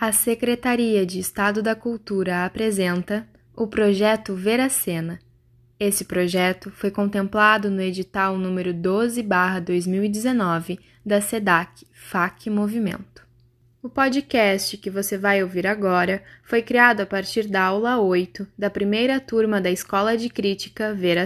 A Secretaria de Estado da Cultura apresenta o projeto Ver a Cena. Esse projeto foi contemplado no edital número 12/2019 da SEDAC FAC Movimento. O podcast que você vai ouvir agora foi criado a partir da aula 8 da primeira turma da Escola de Crítica Ver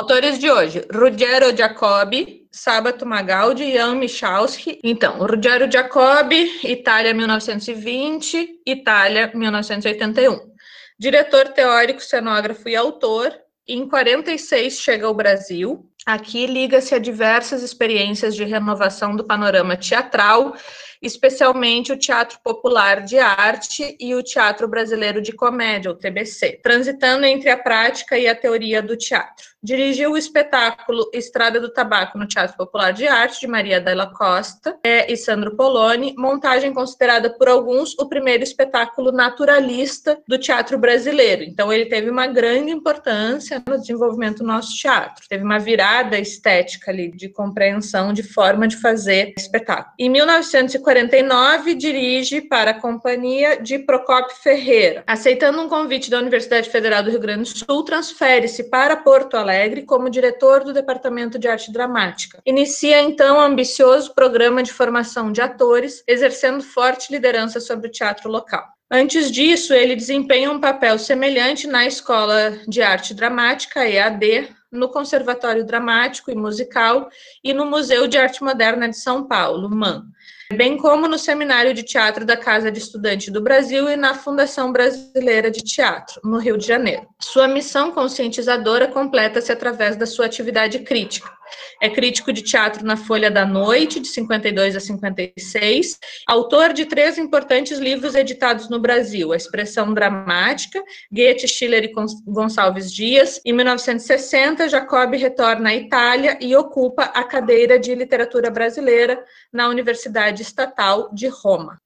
Autores de hoje: Ruggero Jacobi, Sabato Magaldi e Jan Michalski. Então, Ruggero Jacobi, Itália 1920, Itália 1981. Diretor teórico, cenógrafo e autor. Em 46 chega ao Brasil. Aqui liga-se a diversas experiências de renovação do panorama teatral especialmente o Teatro Popular de Arte e o Teatro Brasileiro de Comédia, o TBC, transitando entre a prática e a teoria do teatro. Dirigiu o espetáculo Estrada do Tabaco no Teatro Popular de Arte, de Maria Della Costa é, e Sandro Poloni, montagem considerada por alguns o primeiro espetáculo naturalista do teatro brasileiro. Então, ele teve uma grande importância no desenvolvimento do nosso teatro. Teve uma virada estética ali, de compreensão, de forma de fazer espetáculo. Em 1949, dirige para a companhia de Procopio Ferreira. Aceitando um convite da Universidade Federal do Rio Grande do Sul, transfere-se para Porto Alegre Alegre como diretor do Departamento de Arte Dramática. Inicia então um ambicioso programa de formação de atores, exercendo forte liderança sobre o teatro local. Antes disso, ele desempenha um papel semelhante na Escola de Arte Dramática, EAD, no Conservatório Dramático e Musical e no Museu de Arte Moderna de São Paulo, MAN bem como no Seminário de Teatro da Casa de Estudante do Brasil e na Fundação Brasileira de Teatro, no Rio de Janeiro. Sua missão conscientizadora completa-se através da sua atividade crítica. É crítico de teatro na Folha da Noite, de 52 a 56, autor de três importantes livros editados no Brasil: A Expressão Dramática, Goethe, Schiller e Gonçalves Dias. Em 1960, Jacob retorna à Itália e ocupa a cadeira de literatura brasileira na Universidade Estatal de Roma.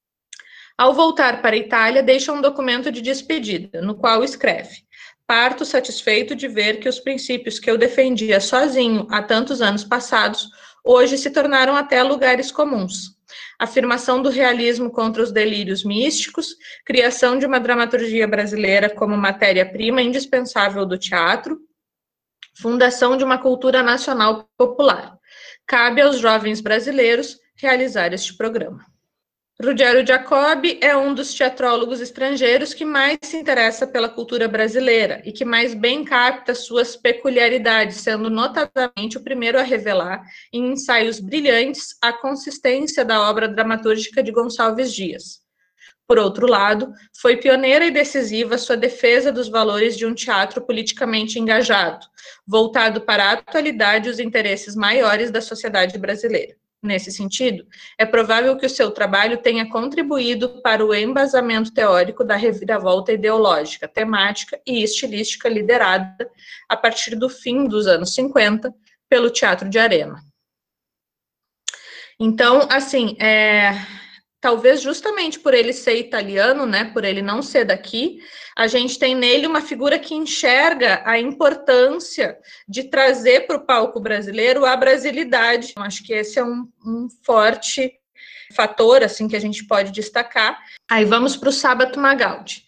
Ao voltar para a Itália, deixa um documento de despedida, no qual escreve: Parto satisfeito de ver que os princípios que eu defendia sozinho há tantos anos passados, hoje se tornaram até lugares comuns. Afirmação do realismo contra os delírios místicos, criação de uma dramaturgia brasileira como matéria-prima indispensável do teatro, fundação de uma cultura nacional popular. Cabe aos jovens brasileiros realizar este programa. Ruggero Jacobi é um dos teatrólogos estrangeiros que mais se interessa pela cultura brasileira e que mais bem capta suas peculiaridades, sendo notadamente o primeiro a revelar, em ensaios brilhantes, a consistência da obra dramatúrgica de Gonçalves Dias. Por outro lado, foi pioneira e decisiva sua defesa dos valores de um teatro politicamente engajado, voltado para a atualidade e os interesses maiores da sociedade brasileira. Nesse sentido, é provável que o seu trabalho tenha contribuído para o embasamento teórico da reviravolta ideológica, temática e estilística liderada a partir do fim dos anos 50 pelo teatro de arena. Então, assim, é, talvez justamente por ele ser italiano, né, por ele não ser daqui, a gente tem nele uma figura que enxerga a importância de trazer para o palco brasileiro a brasilidade. Eu acho que esse é um, um forte fator assim que a gente pode destacar. Aí vamos para o Sábato Magaldi.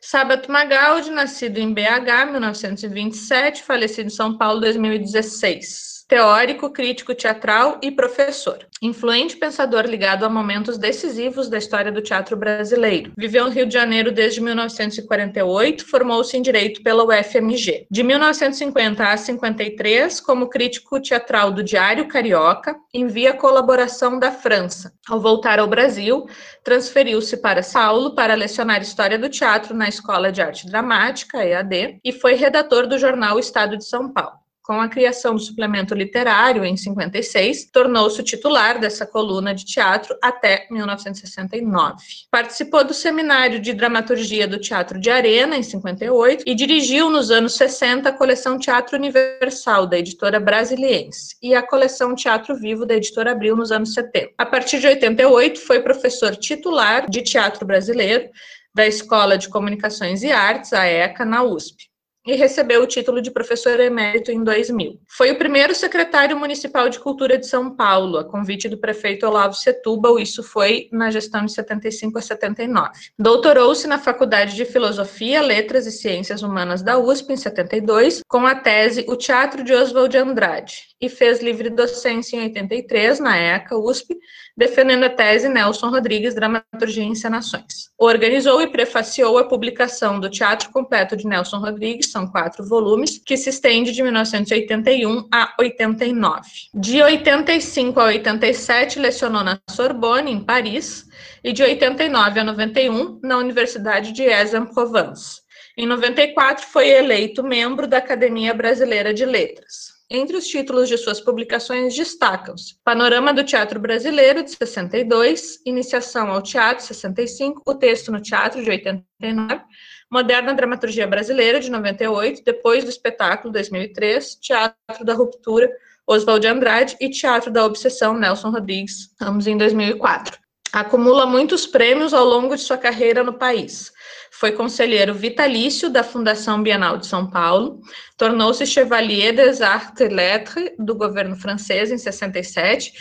Sábato Magaldi, nascido em BH, 1927, falecido em São Paulo, 2016 teórico, crítico teatral e professor. Influente pensador ligado a momentos decisivos da história do teatro brasileiro. Viveu no Rio de Janeiro desde 1948, formou-se em Direito pela UFMG. De 1950 a 53, como crítico teatral do Diário Carioca, envia colaboração da França. Ao voltar ao Brasil, transferiu-se para Saulo para lecionar História do Teatro na Escola de Arte Dramática, EAD, e foi redator do jornal Estado de São Paulo. Com a criação do suplemento literário em 56, tornou-se titular dessa coluna de teatro até 1969. Participou do seminário de dramaturgia do Teatro de Arena em 58 e dirigiu nos anos 60 a coleção Teatro Universal da editora Brasiliense e a coleção Teatro Vivo da editora Abril nos anos 70. A partir de 88 foi professor titular de teatro brasileiro da Escola de Comunicações e Artes, a ECA, na USP. E recebeu o título de professor emérito em 2000. Foi o primeiro secretário municipal de cultura de São Paulo, a convite do prefeito Olavo Setúbal, isso foi na gestão de 75 a 79. Doutorou-se na Faculdade de Filosofia, Letras e Ciências Humanas da USP em 72, com a tese O Teatro de Oswald Andrade, e fez livre docência em 83 na ECA USP, defendendo a tese Nelson Rodrigues, Dramaturgia e Encenações. Organizou e prefaciou a publicação do Teatro Completo de Nelson Rodrigues, são quatro volumes, que se estende de 1981 a 89. De 85 a 87, lecionou na Sorbonne, em Paris, e de 89 a 91, na Universidade de Aix-en-Provence. Em 94, foi eleito membro da Academia Brasileira de Letras. Entre os títulos de suas publicações destacam-se Panorama do Teatro Brasileiro, de 62, Iniciação ao Teatro, 65, O Texto no Teatro, de 89, Moderna Dramaturgia Brasileira, de 98, Depois do Espetáculo, 2003, Teatro da Ruptura, Oswald Andrade e Teatro da Obsessão, Nelson Rodrigues, ambos em 2004. Acumula muitos prêmios ao longo de sua carreira no país. Foi conselheiro vitalício da Fundação Bienal de São Paulo, tornou-se Chevalier des Arts et Lettres do governo francês em 67.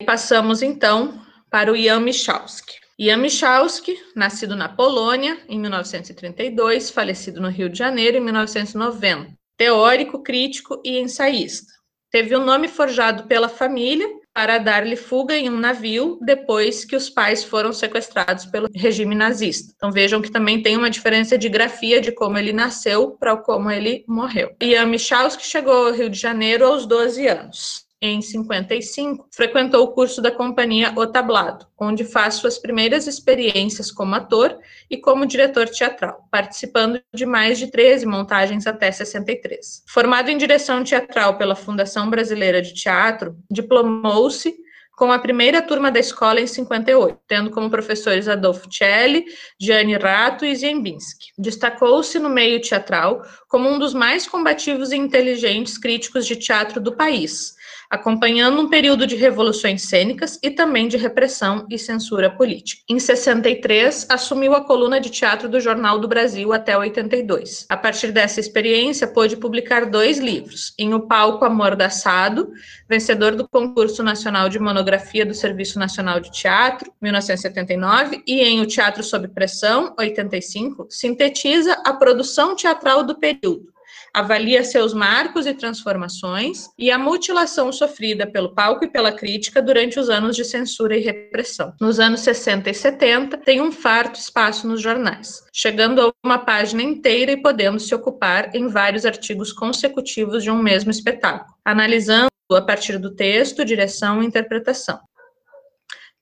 E passamos então para o Jan Michalski. Jan Michalski, nascido na Polônia em 1932, falecido no Rio de Janeiro em 1990. Teórico, crítico e ensaísta. Teve o um nome forjado pela família para dar-lhe fuga em um navio depois que os pais foram sequestrados pelo regime nazista. Então vejam que também tem uma diferença de grafia de como ele nasceu para como ele morreu. Ian Michalski chegou ao Rio de Janeiro aos 12 anos em 55, frequentou o curso da companhia O Tablado, onde faz suas primeiras experiências como ator e como diretor teatral, participando de mais de 13 montagens até 63. Formado em direção teatral pela Fundação Brasileira de Teatro, diplomou-se com a primeira turma da escola em 58, tendo como professores Adolfo Celli, Gianni Rato e Ziembinski. Destacou-se no meio teatral como um dos mais combativos e inteligentes críticos de teatro do país, acompanhando um período de revoluções cênicas e também de repressão e censura política. Em 63, assumiu a coluna de teatro do Jornal do Brasil até 82. A partir dessa experiência, pôde publicar dois livros: em O Palco Amordaçado, vencedor do Concurso Nacional de Monografia do Serviço Nacional de Teatro, 1979, e em O Teatro Sob Pressão, 85, sintetiza a produção teatral do período avalia seus marcos e transformações e a mutilação sofrida pelo palco e pela crítica durante os anos de censura e repressão. Nos anos 60 e 70, tem um farto espaço nos jornais, chegando a uma página inteira e podendo se ocupar em vários artigos consecutivos de um mesmo espetáculo, analisando a partir do texto, direção e interpretação.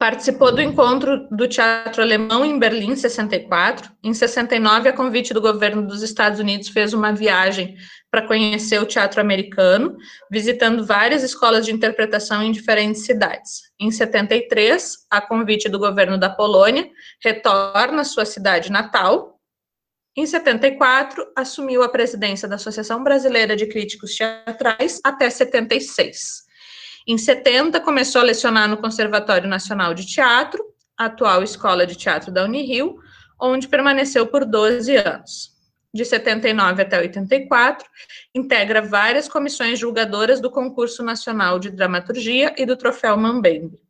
Participou do encontro do teatro alemão em Berlim, em 64. Em 69, a convite do governo dos Estados Unidos, fez uma viagem para conhecer o teatro americano, visitando várias escolas de interpretação em diferentes cidades. Em 73, a convite do governo da Polônia, retorna à sua cidade natal. Em 74, assumiu a presidência da Associação Brasileira de Críticos Teatrais até 76. Em 70, começou a lecionar no Conservatório Nacional de Teatro, atual Escola de Teatro da Unirio, onde permaneceu por 12 anos. De 79 até 84, integra várias comissões julgadoras do Concurso Nacional de Dramaturgia e do Troféu Mambembe.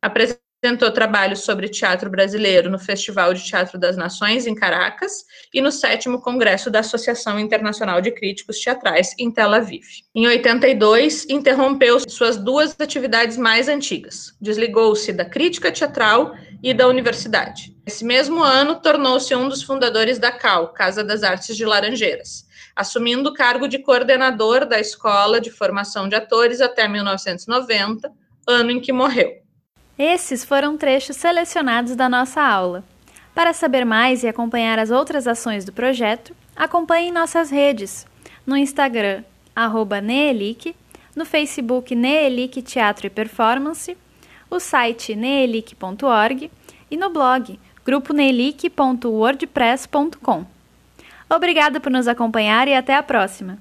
Apresentou trabalhos sobre teatro brasileiro no Festival de Teatro das Nações, em Caracas, e no sétimo Congresso da Associação Internacional de Críticos Teatrais, em Tel Aviv. Em 82, interrompeu suas duas atividades mais antigas. Desligou-se da crítica teatral e da universidade. Esse mesmo ano, tornou-se um dos fundadores da CAL, Casa das Artes de Laranjeiras, assumindo o cargo de coordenador da Escola de Formação de Atores até 1990, ano em que morreu. Esses foram trechos selecionados da nossa aula. Para saber mais e acompanhar as outras ações do projeto, acompanhe nossas redes. No Instagram, arroba Neelic, no Facebook Neelic Teatro e Performance, o site neelic.org e no blog gruponeelic.wordpress.com. Obrigada por nos acompanhar e até a próxima.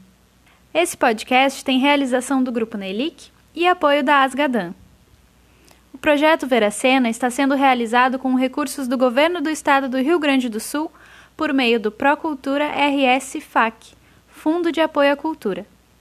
Esse podcast tem realização do Grupo Neelic e apoio da Asgadan. O projeto Veracena está sendo realizado com recursos do Governo do Estado do Rio Grande do Sul por meio do Procultura RS FAC, Fundo de Apoio à Cultura.